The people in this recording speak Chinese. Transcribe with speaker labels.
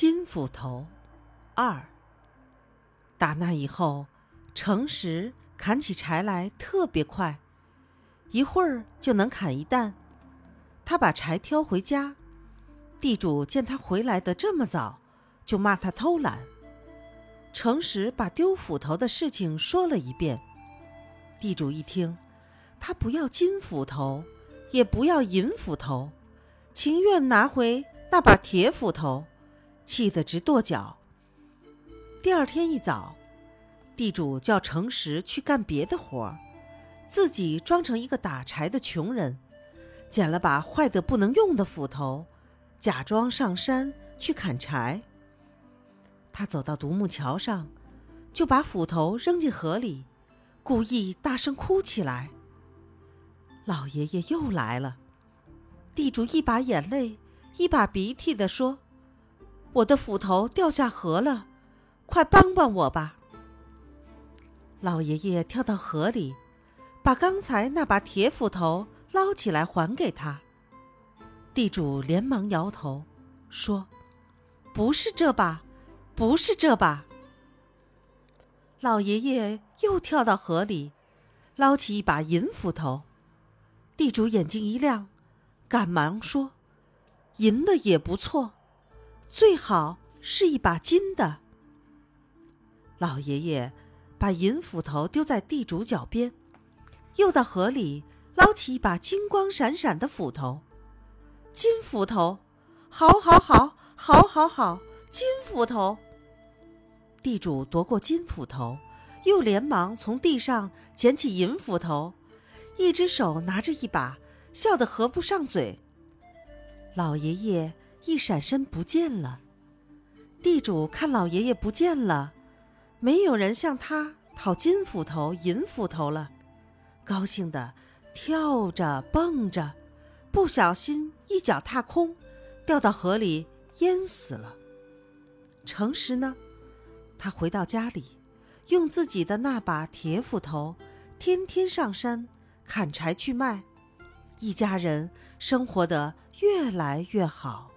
Speaker 1: 金斧头二。打那以后，诚实砍起柴来特别快，一会儿就能砍一担。他把柴挑回家，地主见他回来的这么早，就骂他偷懒。诚实把丢斧头的事情说了一遍。地主一听，他不要金斧头，也不要银斧头，情愿拿回那把铁斧头，气得直跺脚。第二天一早，地主叫诚实去干别的活儿，自己装成一个打柴的穷人，捡了把坏得不能用的斧头，假装上山去砍柴。他走到独木桥上，就把斧头扔进河里，故意大声哭起来。老爷爷又来了，地主一把眼泪一把鼻涕的说：“我的斧头掉下河了，快帮帮我吧！”老爷爷跳到河里，把刚才那把铁斧头捞起来还给他。地主连忙摇头，说：“不是这把。”不是这把。老爷爷又跳到河里，捞起一把银斧头。地主眼睛一亮，赶忙说：“银的也不错，最好是一把金的。”老爷爷把银斧头丢在地主脚边，又到河里捞起一把金光闪闪的斧头。金斧头，好，好，好，好，好，好，金斧头。地主夺过金斧头，又连忙从地上捡起银斧头，一只手拿着一把，笑得合不上嘴。老爷爷一闪身不见了。地主看老爷爷不见了，没有人向他讨金斧头、银斧头了，高兴的跳着蹦着，不小心一脚踏空，掉到河里淹死了。诚实呢？他回到家里，用自己的那把铁斧头，天天上山砍柴去卖，一家人生活的越来越好。